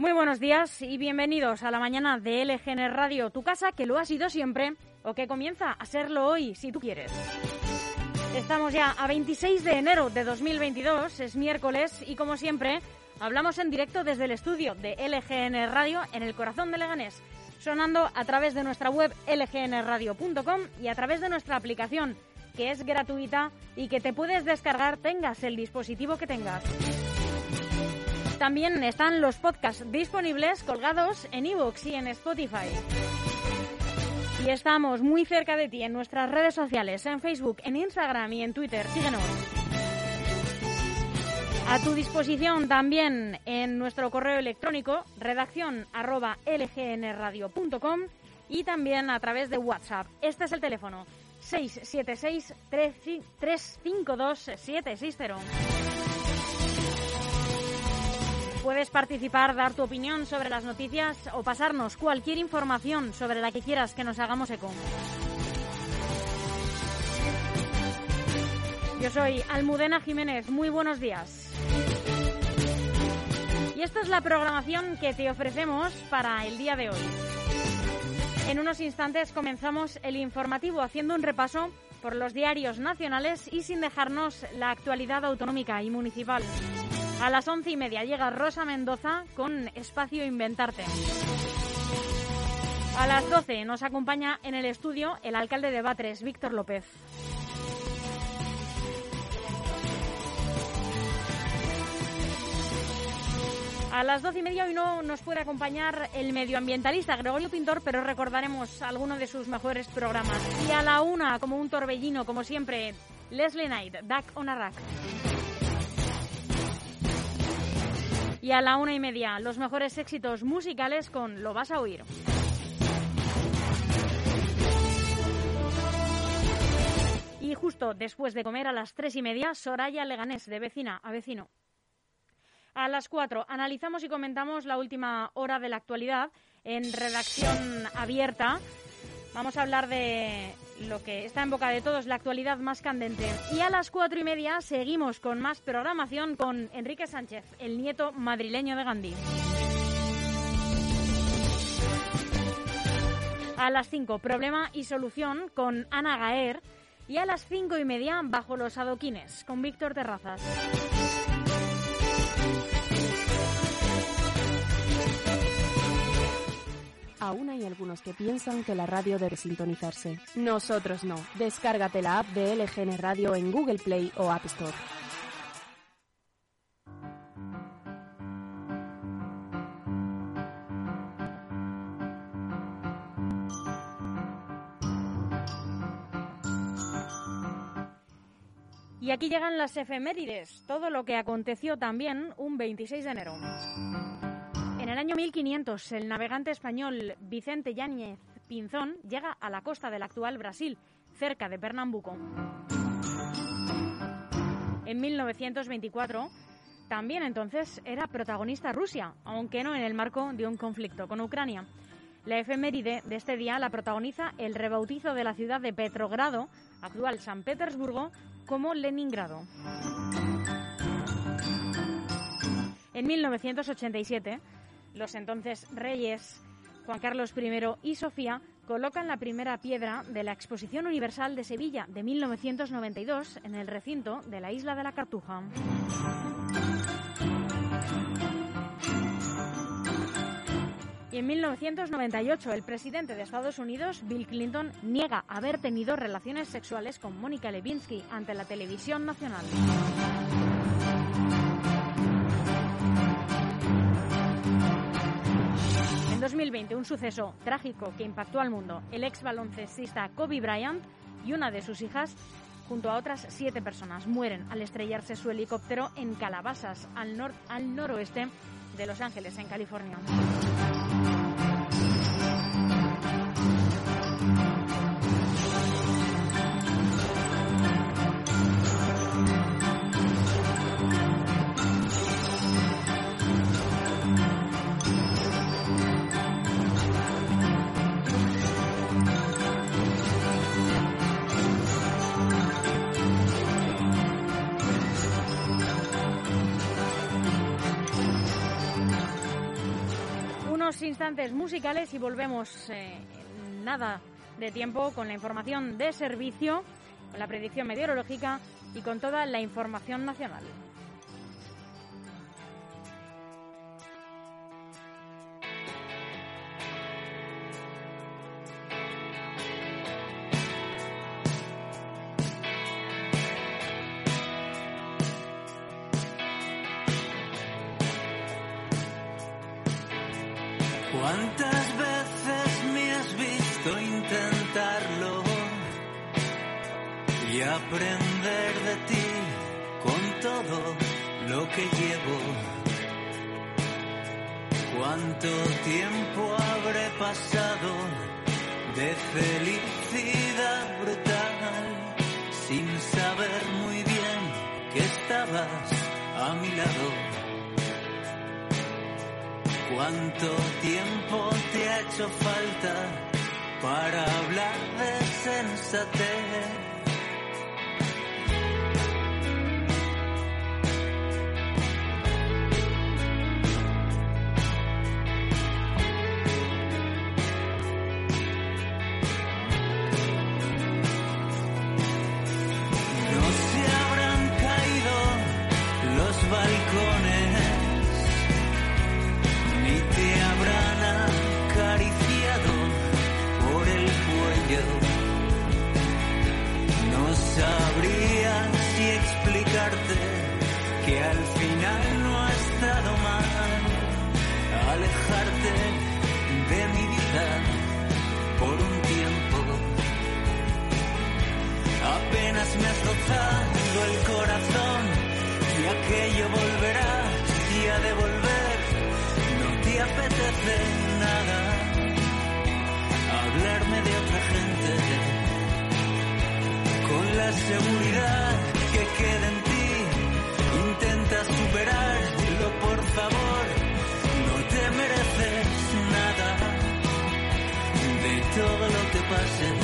Muy buenos días y bienvenidos a la mañana de LGN Radio, tu casa que lo ha sido siempre o que comienza a serlo hoy, si tú quieres. Estamos ya a 26 de enero de 2022, es miércoles y como siempre hablamos en directo desde el estudio de LGN Radio en el corazón de Leganés, sonando a través de nuestra web lgnradio.com y a través de nuestra aplicación que es gratuita y que te puedes descargar tengas el dispositivo que tengas. También están los podcasts disponibles colgados en iVoox y en Spotify. Y estamos muy cerca de ti en nuestras redes sociales, en Facebook, en Instagram y en Twitter. Síguenos. A tu disposición también en nuestro correo electrónico redacción arroba lgnradio.com y también a través de WhatsApp. Este es el teléfono 676 352 760. Puedes participar, dar tu opinión sobre las noticias o pasarnos cualquier información sobre la que quieras que nos hagamos eco. Yo soy Almudena Jiménez, muy buenos días. Y esta es la programación que te ofrecemos para el día de hoy. En unos instantes comenzamos el informativo haciendo un repaso por los diarios nacionales y sin dejarnos la actualidad autonómica y municipal. A las once y media llega Rosa Mendoza con Espacio Inventarte. A las doce nos acompaña en el estudio el alcalde de Batres, Víctor López. A las doce y media hoy no nos puede acompañar el medioambientalista Gregorio Pintor, pero recordaremos alguno de sus mejores programas. Y a la una, como un torbellino, como siempre, Leslie Knight, Duck on Y a la una y media, los mejores éxitos musicales con Lo vas a oír. Y justo después de comer a las tres y media, Soraya Leganés, de vecina a vecino. A las cuatro, analizamos y comentamos la última hora de la actualidad en redacción abierta. Vamos a hablar de lo que está en boca de todos, la actualidad más candente. Y a las cuatro y media seguimos con más programación con Enrique Sánchez, el nieto madrileño de Gandhi. A las cinco, problema y solución con Ana Gaer. Y a las cinco y media, bajo los adoquines, con Víctor Terrazas. Aún hay algunos que piensan que la radio debe sintonizarse. Nosotros no. Descárgate la app de LGN Radio en Google Play o App Store. Y aquí llegan las efemérides, todo lo que aconteció también un 26 de enero. El año 1500, el navegante español Vicente Yáñez Pinzón llega a la costa del actual Brasil, cerca de Pernambuco. En 1924, también entonces era protagonista Rusia, aunque no en el marco de un conflicto con Ucrania. La efeméride de este día la protagoniza el rebautizo de la ciudad de Petrogrado, actual San Petersburgo, como Leningrado. En 1987, los entonces reyes Juan Carlos I y Sofía colocan la primera piedra de la Exposición Universal de Sevilla de 1992 en el recinto de la isla de la Cartuja. Y en 1998 el presidente de Estados Unidos, Bill Clinton, niega haber tenido relaciones sexuales con Mónica Lewinsky ante la televisión nacional. 2020, un suceso trágico que impactó al mundo. El ex baloncestista Kobe Bryant y una de sus hijas, junto a otras siete personas, mueren al estrellarse su helicóptero en Calabasas, al, al noroeste de Los Ángeles, en California. Instantes musicales y volvemos eh, nada de tiempo con la información de servicio, con la predicción meteorológica y con toda la información nacional. ¿Cuántas veces me has visto intentarlo y aprender de ti con todo lo que llevo? ¿Cuánto tiempo habré pasado de felicidad brutal sin saber muy bien que estabas a mi lado? ¿Cuánto tiempo te ha hecho falta para hablar de sensatez? Volverá y a devolver. No te apetece nada hablarme de otra gente con la seguridad que queda en ti. Intenta superarlo, por favor. No te mereces nada de todo lo que pase.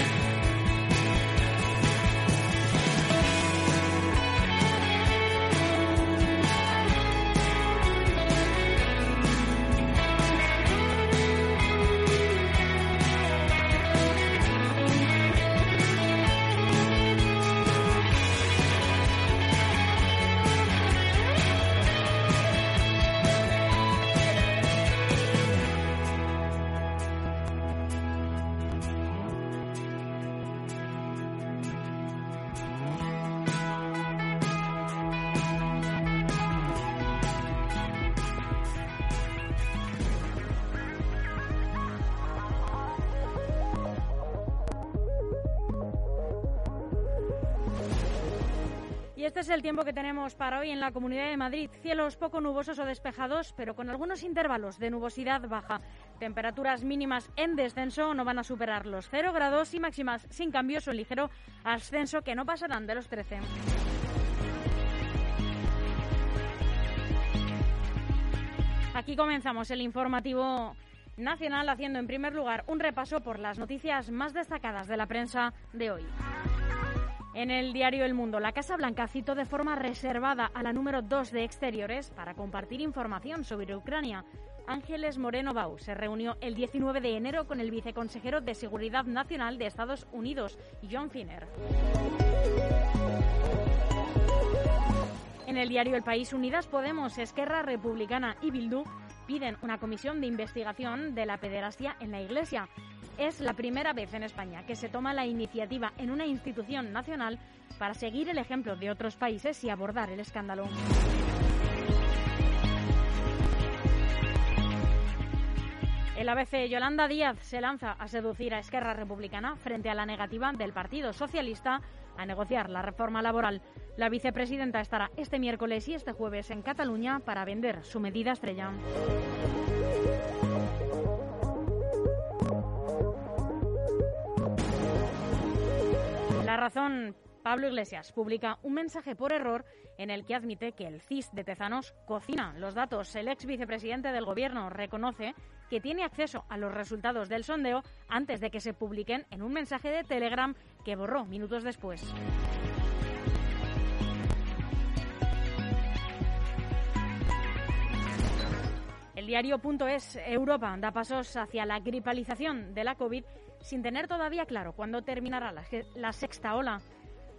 Este es el tiempo que tenemos para hoy en la Comunidad de Madrid. Cielos poco nubosos o despejados, pero con algunos intervalos de nubosidad baja. Temperaturas mínimas en descenso no van a superar los 0 grados y máximas sin cambios o ligero ascenso que no pasarán de los 13. Aquí comenzamos el informativo nacional haciendo en primer lugar un repaso por las noticias más destacadas de la prensa de hoy. En el diario El Mundo, la Casa Blanca citó de forma reservada a la número 2 de Exteriores para compartir información sobre Ucrania. Ángeles Moreno Bau se reunió el 19 de enero con el viceconsejero de Seguridad Nacional de Estados Unidos, John Finner. En el diario El País, Unidas Podemos, Esquerra Republicana y Bildu piden una comisión de investigación de la pederastia en la Iglesia. Es la primera vez en España que se toma la iniciativa en una institución nacional para seguir el ejemplo de otros países y abordar el escándalo. El ABC Yolanda Díaz se lanza a seducir a Esquerra Republicana frente a la negativa del Partido Socialista a negociar la reforma laboral. La vicepresidenta estará este miércoles y este jueves en Cataluña para vender su medida estrella. Razón, Pablo Iglesias publica un mensaje por error en el que admite que el CIS de Tezanos cocina los datos. El ex vicepresidente del Gobierno reconoce que tiene acceso a los resultados del sondeo antes de que se publiquen en un mensaje de Telegram que borró minutos después. El El diario.es Europa da pasos hacia la gripalización de la COVID sin tener todavía claro cuándo terminará la, sexta ola.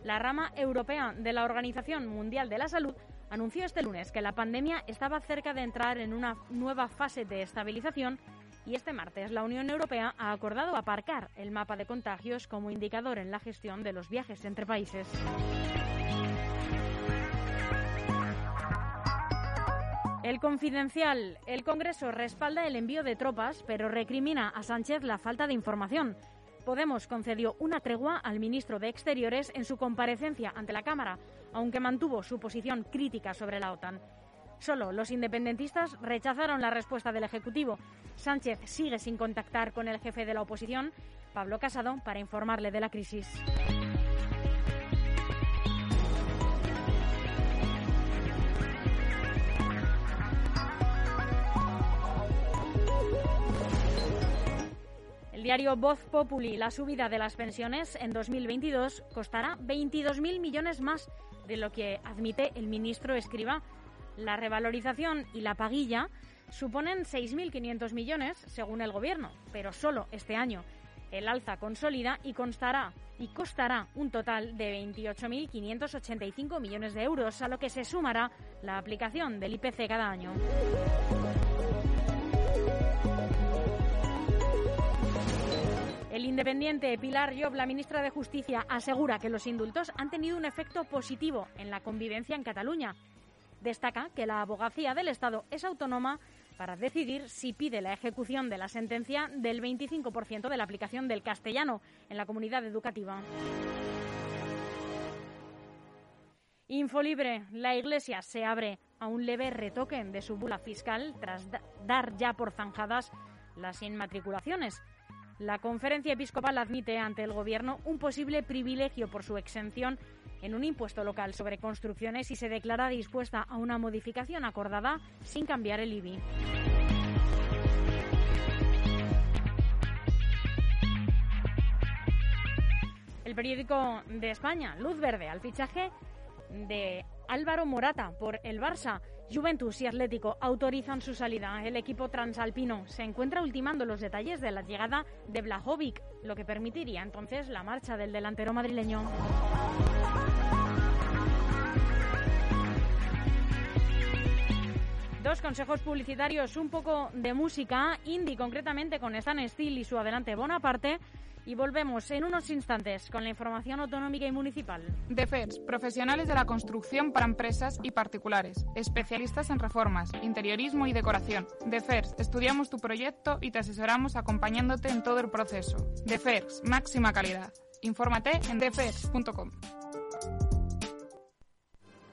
La rama europea de la Organización Mundial de la Salud anunció este lunes que la pandemia estaba cerca de entrar en una nueva fase de estabilización y este martes la Unión Europea ha acordado aparcar el mapa de contagios como indicador en la gestión de los viajes entre países. El confidencial. El Congreso respalda el envío de tropas, pero recrimina a Sánchez la falta de información. Podemos concedió una tregua al ministro de Exteriores en su comparecencia ante la Cámara, aunque mantuvo su posición crítica sobre la OTAN. Solo los independentistas rechazaron la respuesta del Ejecutivo. Sánchez sigue sin contactar con el jefe de la oposición, Pablo Casado, para informarle de la crisis. Diario Voz Populi, la subida de las pensiones en 2022 costará 22.000 millones más de lo que admite el ministro Escriba. La revalorización y la paguilla suponen 6.500 millones, según el Gobierno, pero solo este año. El alza consolida y constará y costará un total de 28.585 millones de euros, a lo que se sumará la aplicación del IPC cada año. El independiente Pilar Llob, la ministra de Justicia, asegura que los indultos han tenido un efecto positivo en la convivencia en Cataluña. Destaca que la abogacía del Estado es autónoma para decidir si pide la ejecución de la sentencia del 25% de la aplicación del castellano en la comunidad educativa. Infolibre, la Iglesia se abre a un leve retoque de su bula fiscal tras dar ya por zanjadas las inmatriculaciones. La conferencia episcopal admite ante el Gobierno un posible privilegio por su exención en un impuesto local sobre construcciones y se declara dispuesta a una modificación acordada sin cambiar el IBI. El periódico de España, Luz Verde, al fichaje de Álvaro Morata por el Barça. Juventus y Atlético autorizan su salida. El equipo transalpino se encuentra ultimando los detalles de la llegada de Blajovic, lo que permitiría entonces la marcha del delantero madrileño. Dos consejos publicitarios, un poco de música, indie concretamente con Stan Steel y su adelante Bonaparte y volvemos en unos instantes con la información autonómica y municipal. DEFERS, profesionales de la construcción para empresas y particulares, especialistas en reformas, interiorismo y decoración. DEFERS, estudiamos tu proyecto y te asesoramos acompañándote en todo el proceso. DEFERS, máxima calidad. Infórmate en defers.com.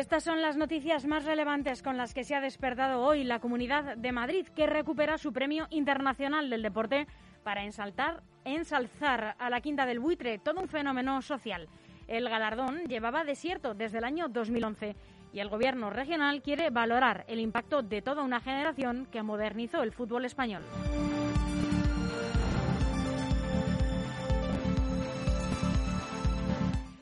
Estas son las noticias más relevantes con las que se ha despertado hoy la Comunidad de Madrid, que recupera su Premio Internacional del Deporte para ensalzar a la Quinta del Buitre, todo un fenómeno social. El galardón llevaba desierto desde el año 2011 y el Gobierno regional quiere valorar el impacto de toda una generación que modernizó el fútbol español.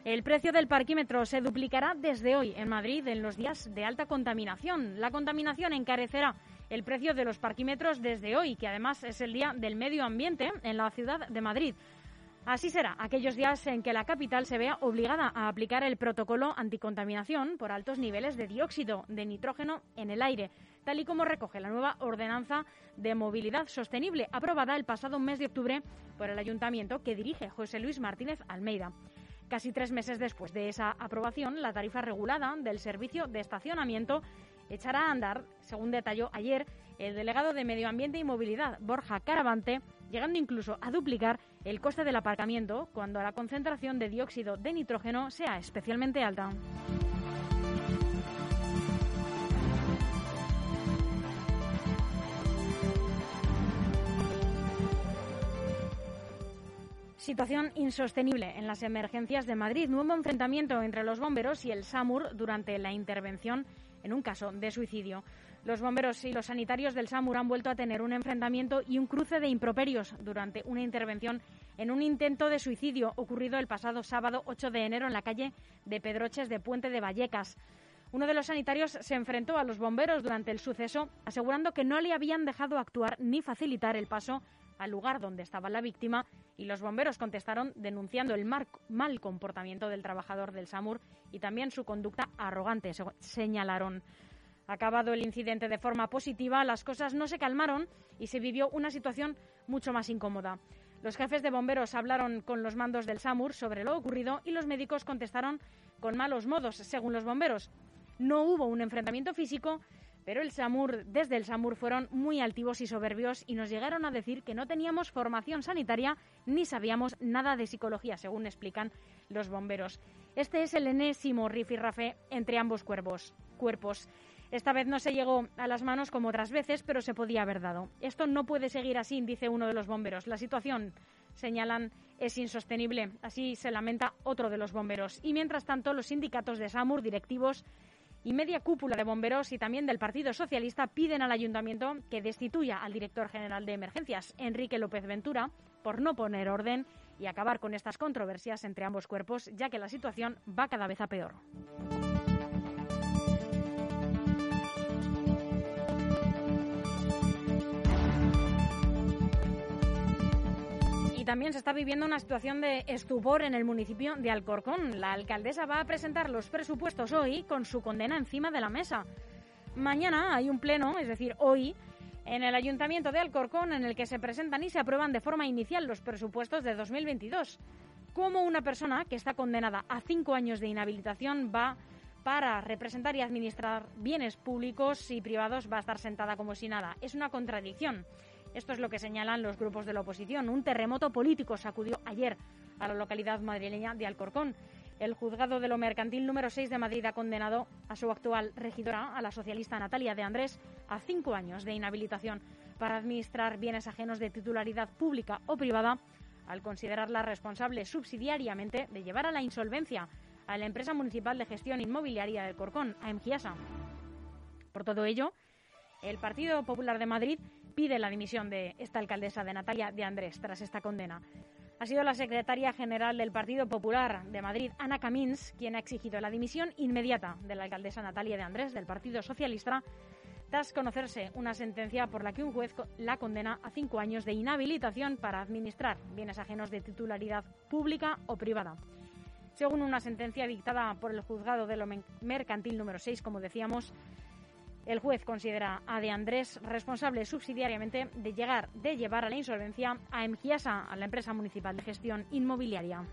El precio del parquímetro se duplicará desde hoy en Madrid en los días de alta contaminación. La contaminación encarecerá el precio de los parquímetros desde hoy, que además es el Día del Medio Ambiente en la ciudad de Madrid. Así será aquellos días en que la capital se vea obligada a aplicar el protocolo anticontaminación por altos niveles de dióxido de nitrógeno en el aire, tal y como recoge la nueva ordenanza de movilidad sostenible aprobada el pasado mes de octubre por el ayuntamiento que dirige José Luis Martínez Almeida. Casi tres meses después de esa aprobación, la tarifa regulada del servicio de estacionamiento echará a andar, según detalló ayer el delegado de Medio Ambiente y Movilidad, Borja Caravante, llegando incluso a duplicar el coste del aparcamiento cuando la concentración de dióxido de nitrógeno sea especialmente alta. Situación insostenible en las emergencias de Madrid. Nuevo enfrentamiento entre los bomberos y el SAMUR durante la intervención en un caso de suicidio. Los bomberos y los sanitarios del SAMUR han vuelto a tener un enfrentamiento y un cruce de improperios durante una intervención en un intento de suicidio ocurrido el pasado sábado 8 de enero en la calle de Pedroches de Puente de Vallecas. Uno de los sanitarios se enfrentó a los bomberos durante el suceso, asegurando que no le habían dejado actuar ni facilitar el paso al lugar donde estaba la víctima y los bomberos contestaron denunciando el mal comportamiento del trabajador del SAMUR y también su conducta arrogante, señalaron. Acabado el incidente de forma positiva, las cosas no se calmaron y se vivió una situación mucho más incómoda. Los jefes de bomberos hablaron con los mandos del SAMUR sobre lo ocurrido y los médicos contestaron con malos modos, según los bomberos. No hubo un enfrentamiento físico, pero el SAMUR, desde el SAMUR fueron muy altivos y soberbios y nos llegaron a decir que no teníamos formación sanitaria ni sabíamos nada de psicología, según explican los bomberos. Este es el enésimo rifirrafe entre ambos cuerpos. cuerpos. Esta vez no se llegó a las manos como otras veces, pero se podía haber dado. Esto no puede seguir así, dice uno de los bomberos. La situación, señalan, es insostenible. Así se lamenta otro de los bomberos. Y mientras tanto, los sindicatos de SAMUR, directivos, y media cúpula de bomberos y también del Partido Socialista piden al ayuntamiento que destituya al director general de emergencias, Enrique López Ventura, por no poner orden y acabar con estas controversias entre ambos cuerpos, ya que la situación va cada vez a peor. También se está viviendo una situación de estupor en el municipio de Alcorcón. La alcaldesa va a presentar los presupuestos hoy con su condena encima de la mesa. Mañana hay un pleno, es decir, hoy, en el Ayuntamiento de Alcorcón en el que se presentan y se aprueban de forma inicial los presupuestos de 2022. ¿Cómo una persona que está condenada a cinco años de inhabilitación va para representar y administrar bienes públicos y privados va a estar sentada como si nada? Es una contradicción. Esto es lo que señalan los grupos de la oposición. Un terremoto político sacudió ayer a la localidad madrileña de Alcorcón. El juzgado de lo mercantil número 6 de Madrid ha condenado a su actual regidora, a la socialista Natalia de Andrés, a cinco años de inhabilitación para administrar bienes ajenos de titularidad pública o privada, al considerarla responsable subsidiariamente de llevar a la insolvencia a la empresa municipal de gestión inmobiliaria del Corcón, AEMGIASA. Por todo ello, el Partido Popular de Madrid pide la dimisión de esta alcaldesa de Natalia de Andrés tras esta condena. Ha sido la secretaria general del Partido Popular de Madrid, Ana Camins, quien ha exigido la dimisión inmediata de la alcaldesa Natalia de Andrés del Partido Socialista tras conocerse una sentencia por la que un juez la condena a cinco años de inhabilitación para administrar bienes ajenos de titularidad pública o privada. Según una sentencia dictada por el juzgado de lo mercantil número 6, como decíamos, el juez considera a De Andrés responsable subsidiariamente de llegar de llevar a la insolvencia a Emgiasa, a la empresa municipal de gestión inmobiliaria.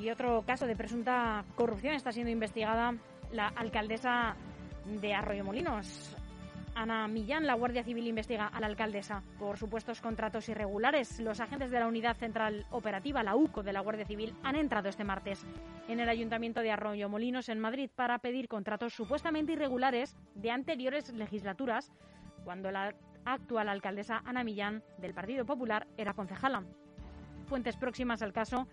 Y otro caso de presunta corrupción está siendo investigada la alcaldesa de Arroyo Molinos, Ana Millán, la Guardia Civil investiga a la alcaldesa por supuestos contratos irregulares. Los agentes de la Unidad Central Operativa, la UCO de la Guardia Civil, han entrado este martes en el Ayuntamiento de Arroyo Molinos, en Madrid, para pedir contratos supuestamente irregulares de anteriores legislaturas, cuando la actual alcaldesa Ana Millán, del Partido Popular, era concejala. Fuentes próximas al caso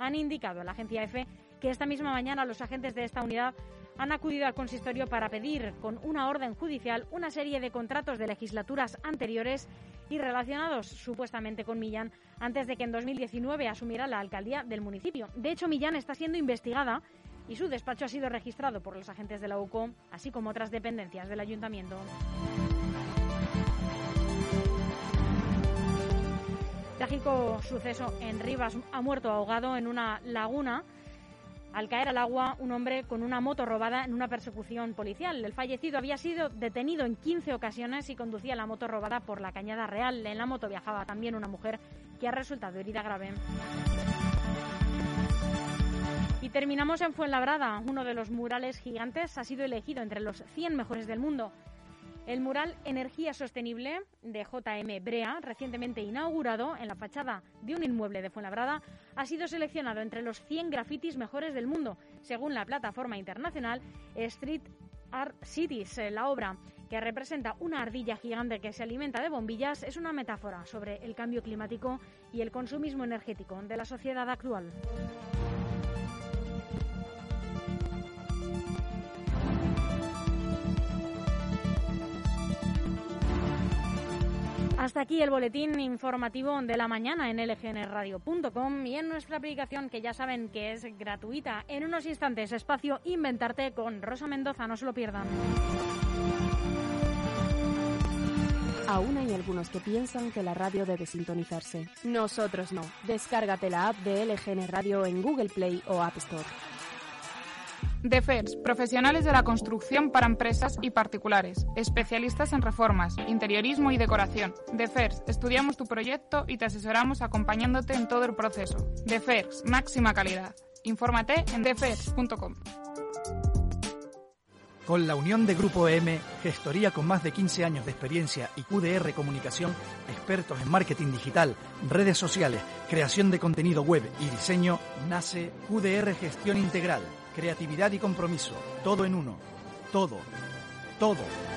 han indicado a la agencia EFE que esta misma mañana los agentes de esta unidad han acudido al consistorio para pedir, con una orden judicial, una serie de contratos de legislaturas anteriores y relacionados supuestamente con Millán antes de que en 2019 asumiera la alcaldía del municipio. De hecho, Millán está siendo investigada y su despacho ha sido registrado por los agentes de la UCO, así como otras dependencias del ayuntamiento. Trágico suceso en Rivas ha muerto ahogado en una laguna al caer al agua un hombre con una moto robada en una persecución policial. El fallecido había sido detenido en 15 ocasiones y conducía la moto robada por la Cañada Real. En la moto viajaba también una mujer que ha resultado herida grave. Y terminamos en Fuenlabrada. Uno de los murales gigantes ha sido elegido entre los 100 mejores del mundo. El mural Energía Sostenible de JM Brea, recientemente inaugurado en la fachada de un inmueble de Fuenlabrada, ha sido seleccionado entre los 100 grafitis mejores del mundo, según la plataforma internacional Street Art Cities. La obra, que representa una ardilla gigante que se alimenta de bombillas, es una metáfora sobre el cambio climático y el consumismo energético de la sociedad actual. Hasta aquí el boletín informativo de la mañana en lgnradio.com y en nuestra aplicación que ya saben que es gratuita. En unos instantes, espacio Inventarte con Rosa Mendoza, no se lo pierdan. Aún hay algunos que piensan que la radio debe sintonizarse. Nosotros no. Descárgate la app de LGN Radio en Google Play o App Store. DEFERS, profesionales de la construcción para empresas y particulares, especialistas en reformas, interiorismo y decoración. DEFERS, estudiamos tu proyecto y te asesoramos acompañándote en todo el proceso. DEFERS, máxima calidad. Infórmate en defers.com. Con la unión de Grupo M, gestoría con más de 15 años de experiencia y QDR Comunicación, expertos en marketing digital, redes sociales, creación de contenido web y diseño, nace QDR Gestión Integral creatividad y compromiso, todo en uno, todo, todo.